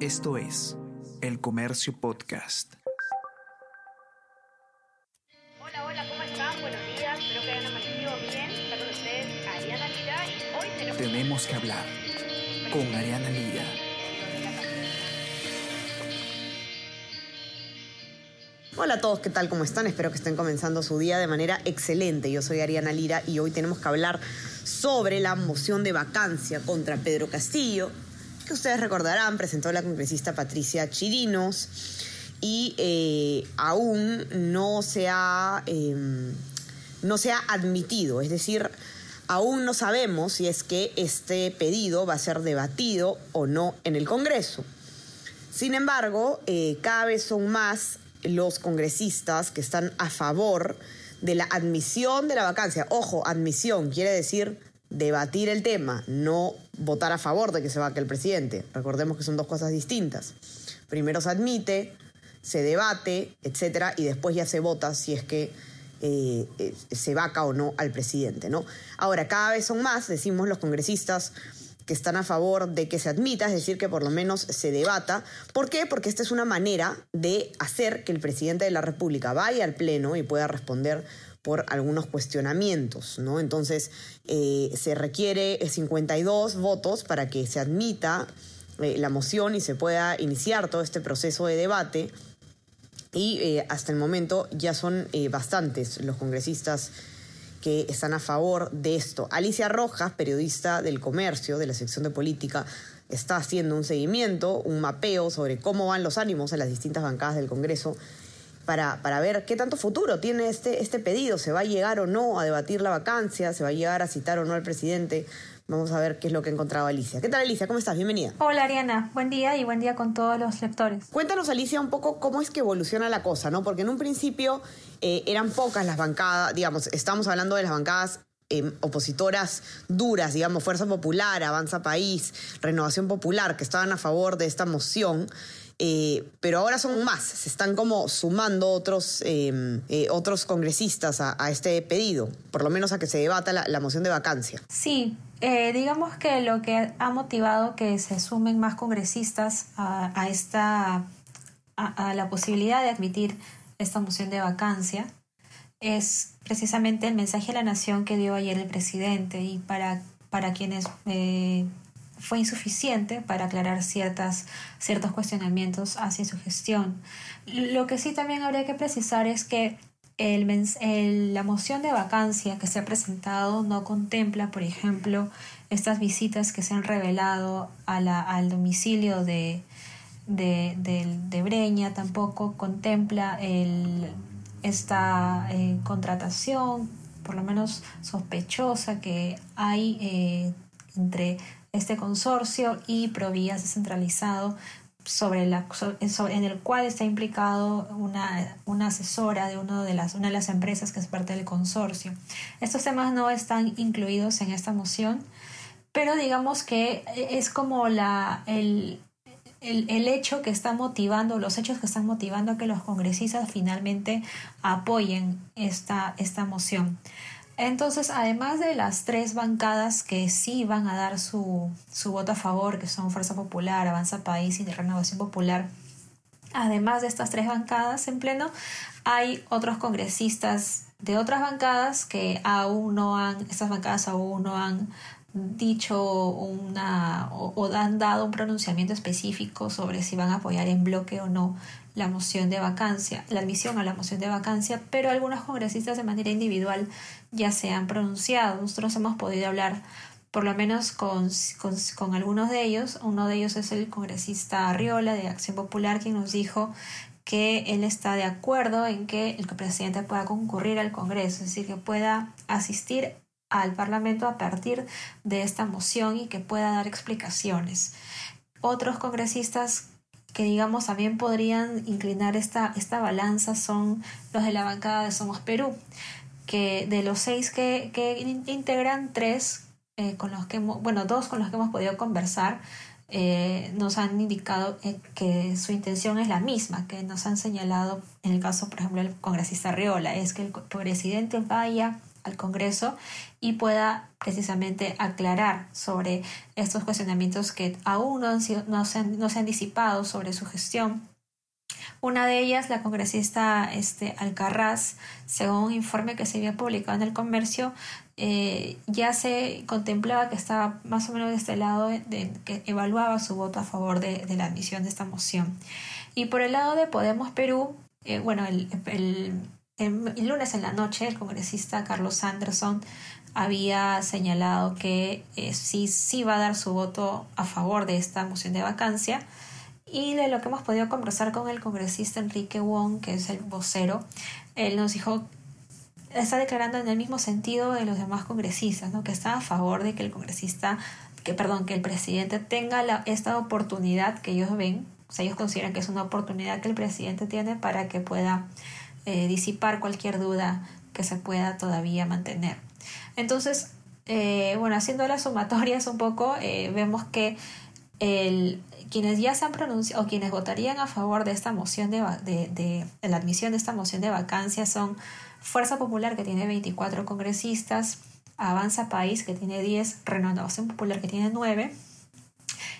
Esto es El Comercio Podcast. Hola, hola, ¿cómo están? Buenos días, espero que hayan amanecido bien. Está con ustedes Ariana Lira y hoy tenemos... Tenemos que hablar con Ariana Lira. Hola a todos, ¿qué tal? ¿Cómo están? Espero que estén comenzando su día de manera excelente. Yo soy Ariana Lira y hoy tenemos que hablar sobre la moción de vacancia contra Pedro Castillo, que ustedes recordarán, presentó la congresista Patricia Chirinos y eh, aún no se, ha, em, no se ha admitido, es decir, aún no sabemos si es que este pedido va a ser debatido o no en el Congreso. Sin embargo, eh, cada vez son más los congresistas que están a favor de la admisión de la vacancia. Ojo, admisión quiere decir debatir el tema, no votar a favor de que se vaque el presidente. Recordemos que son dos cosas distintas. Primero se admite, se debate, etcétera, y después ya se vota si es que eh, eh, se vaca o no al presidente, ¿no? Ahora, cada vez son más, decimos los congresistas, que están a favor de que se admita, es decir, que por lo menos se debata. ¿Por qué? Porque esta es una manera de hacer que el presidente de la República vaya al Pleno y pueda responder por algunos cuestionamientos, ¿no? Entonces, eh, se requiere 52 votos para que se admita eh, la moción y se pueda iniciar todo este proceso de debate. Y eh, hasta el momento ya son bastantes los congresistas que están a favor de esto. Alicia Rojas, periodista del comercio, de la sección de política, está haciendo un seguimiento, un mapeo sobre cómo van los ánimos en las distintas bancadas del Congreso para, para, ver qué tanto futuro tiene este, este pedido. ¿Se va a llegar o no a debatir la vacancia? ¿Se va a llegar a citar o no al presidente? Vamos a ver qué es lo que ha encontrado Alicia. ¿Qué tal Alicia? ¿Cómo estás? Bienvenida. Hola Ariana, buen día y buen día con todos los lectores. Cuéntanos Alicia un poco cómo es que evoluciona la cosa, ¿no? Porque en un principio eh, eran pocas las bancadas, digamos, estamos hablando de las bancadas eh, opositoras duras, digamos, Fuerza Popular, Avanza País, Renovación Popular, que estaban a favor de esta moción. Eh, pero ahora son más, se están como sumando otros, eh, eh, otros congresistas a, este pedido, por lo menos a que se debata la, moción de vacancia. Sí, digamos que lo que ha motivado que se sumen más congresistas a, esta, a, la posibilidad de admitir esta moción de vacancia es precisamente el mensaje a la nación que dio ayer el presidente y para, para quienes fue insuficiente para aclarar ciertas, ciertos cuestionamientos hacia su gestión. Lo que sí también habría que precisar es que el, la moción de vacancia que se ha presentado no contempla, por ejemplo, estas visitas que se han revelado a la, al domicilio de, de, Breña, tampoco contempla esta eh, contratación, por lo menos sospechosa, que hay eh, entre este consorcio y Provías descentralizado sobre la, en el cual está implicado una, una asesora de, uno de las, una de las empresas que es parte del consorcio. Estos temas no están incluidos en esta moción, pero digamos que es como la, el, el, el, hecho que está motivando, los hechos que están motivando a que los congresistas finalmente apoyen esta, esta moción. Entonces, además de las tres bancadas que sí van a dar su, su voto a favor, que son Fuerza Popular, Avanza País y Renovación Popular, además de estas tres bancadas en pleno, hay otros congresistas de otras bancadas que aún no han, estas bancadas aún no han dicho una o, han dado un pronunciamiento específico sobre si van a apoyar en bloque o no la moción de vacancia, la admisión a la moción de vacancia, pero algunos congresistas de manera individual ya se han pronunciado. Nosotros hemos podido hablar por lo menos con, con, algunos de ellos. Uno de ellos es el congresista Arriola de Acción Popular, quien nos dijo que él está de acuerdo en que el presidente pueda concurrir al Congreso, es decir, que pueda asistir al Parlamento a partir de esta moción y que pueda dar explicaciones. Otros congresistas que digamos también podrían inclinar esta, esta balanza son los de la bancada de Somos Perú, que de los seis que, que integran, tres eh, con los que bueno, dos con los que hemos podido conversar, eh, nos han indicado eh, que su intención es la misma, que nos han señalado en el caso, por ejemplo, del congresista Riola, es que el presidente vaya al Congreso y pueda precisamente aclarar sobre estos cuestionamientos que aún no, han sido, no, se, han, no se han disipado sobre su gestión una de ellas, la congresista este, Alcarraz, según un informe que se había publicado en el comercio, eh, ya se contemplaba que estaba más o menos de este lado, de, que evaluaba su voto a favor de, de, la admisión de esta moción. Y por el lado de Podemos Perú, eh, bueno, el, el, el, lunes en la noche, el congresista Carlos Anderson había señalado que eh, sí, sí va a dar su voto a favor de esta moción de vacancia y de lo que hemos podido conversar con el congresista Enrique Wong, que es el vocero, él nos dijo, está declarando en el mismo sentido de los demás congresistas, ¿no? que está a favor de que el congresista, que perdón, que el presidente tenga la, esta oportunidad que ellos ven, o sea, ellos consideran que es una oportunidad que el presidente tiene para que pueda eh, disipar cualquier duda que se pueda todavía mantener. Entonces, eh, bueno, haciendo las sumatorias un poco, eh, vemos que quienes ya se han pronunciado o quienes votarían a favor de esta moción de, de, de, la admisión de esta moción de vacancia son Fuerza Popular que tiene 24 congresistas, Avanza País que tiene 10, Renovación Popular que tiene 9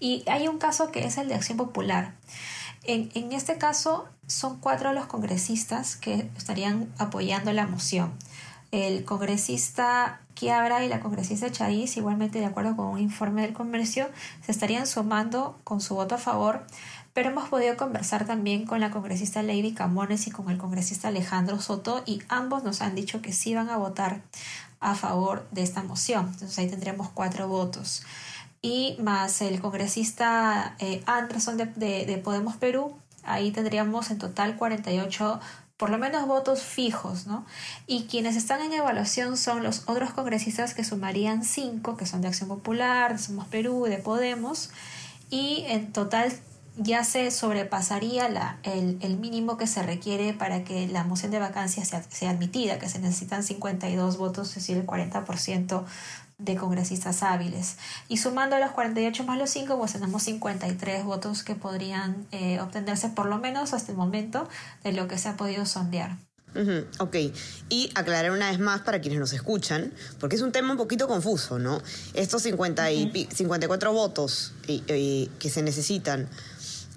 y hay un caso que es el de Acción Popular. En, este caso son cuatro los congresistas que estarían apoyando la moción el congresista Quiabra y la congresista Chaiz, igualmente de acuerdo con un informe del comercio, se estarían sumando con su voto a favor, pero hemos podido conversar también con la congresista Lady Camones y con el congresista Alejandro Soto y ambos nos han dicho que sí van a votar a favor de esta moción. Entonces ahí tendremos cuatro votos. Y más el congresista eh, Anderson de, de, de Podemos Perú, ahí tendríamos en total 48 por lo menos votos fijos, ¿no? Y quienes están en evaluación son los otros congresistas que sumarían cinco, que son de Acción Popular, de Somos Perú, de Podemos, y en total ya se sobrepasaría la, el, el, mínimo que se requiere para que la moción de vacancia sea, sea admitida, que se necesitan 52 votos, es decir, el 40% de congresistas hábiles. Y sumando los 48 más los 5, pues tenemos 53 votos que podrían eh, obtenerse por lo menos hasta el momento de lo que se ha podido sondear. Uh ok, y aclarar una vez más para quienes nos escuchan, porque es un tema un poquito confuso, ¿no? Estos 50 y, uh -huh. 54 votos que se necesitan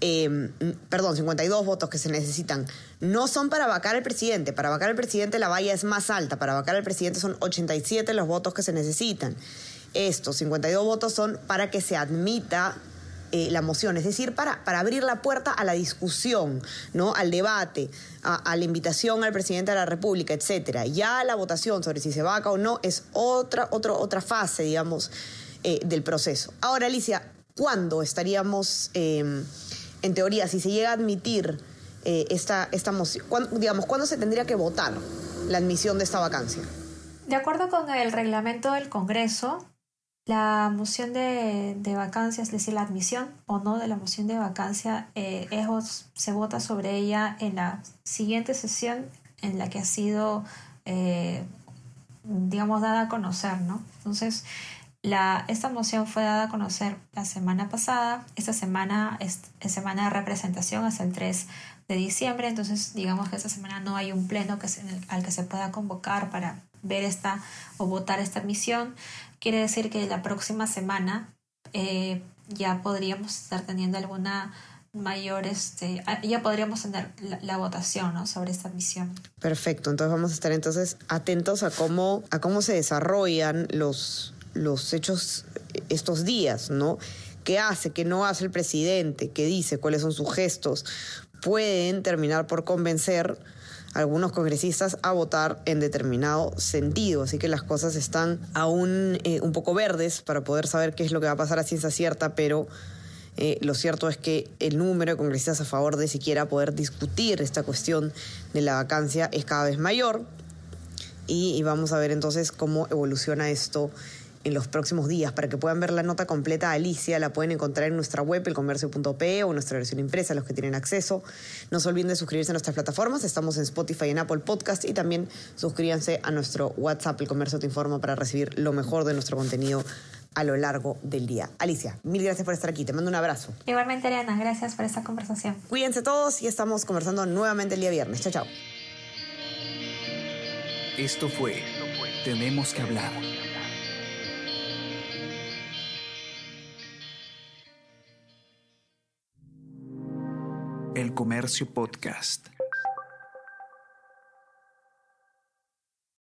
eh, perdón, 52 votos que se necesitan, no son para vacar al presidente. Para vacar al presidente la valla es más alta. Para vacar al presidente son 87 los votos que se necesitan. Estos 52 votos son para que se admita eh, la moción, es decir, para, para abrir la puerta a la discusión, ¿no? al debate, a, la invitación al presidente de la República, etcétera. Ya la votación sobre si se vaca o no es otra, otra, otra fase, digamos, eh, del proceso. Ahora, Alicia, ¿cuándo estaríamos eh, en teoría, si se llega a admitir eh, esta, esta moción, ¿cuándo, digamos, ¿cuándo se tendría que votar la admisión de esta vacancia? De acuerdo con el reglamento del Congreso, la moción de, de vacancia, es decir, la admisión o no de la moción de vacancia, eh, es, se vota sobre ella en la siguiente sesión en la que ha sido, eh, digamos, dada a conocer, ¿no? Entonces, la, esta moción fue dada a conocer la semana pasada. Esta semana es, semana de representación hasta el 3 de diciembre. Entonces, digamos que esta semana no hay un pleno al que se pueda convocar para ver esta o votar esta admisión. Quiere decir que la próxima semana eh, ya podríamos estar teniendo alguna mayor, este, ya podríamos tener la, votación sobre esta admisión. Perfecto, entonces vamos a estar entonces atentos a cómo, a cómo se desarrollan los, los hechos estos días, ¿no? ¿Qué hace, qué no hace el presidente? ¿Qué dice? ¿Cuáles son sus gestos? Pueden terminar por convencer a algunos congresistas a votar en determinado sentido. Así que las cosas están aún eh, un poco verdes para poder saber qué es lo que va a pasar a ciencia cierta, pero eh, lo cierto es que el número de congresistas a favor de siquiera poder discutir esta cuestión de la vacancia es cada vez mayor. Y, y vamos a ver entonces cómo evoluciona esto en los próximos días. Para que puedan ver la nota completa, Alicia la pueden encontrar en nuestra web, elcomercio.pe o en nuestra versión impresa, los que tienen acceso. No se olviden de suscribirse a nuestras plataformas. Estamos en Spotify y en Apple Podcast y también suscríbanse a nuestro WhatsApp, El Comercio Te Informa, para recibir lo mejor de nuestro contenido a lo largo del día. Alicia, mil gracias por estar aquí. Te mando un abrazo. Igualmente, Ariana, gracias por esta conversación. Cuídense todos y estamos conversando nuevamente el día viernes. Chao, chao. Esto fue Tenemos que hablar. Comercio Podcast.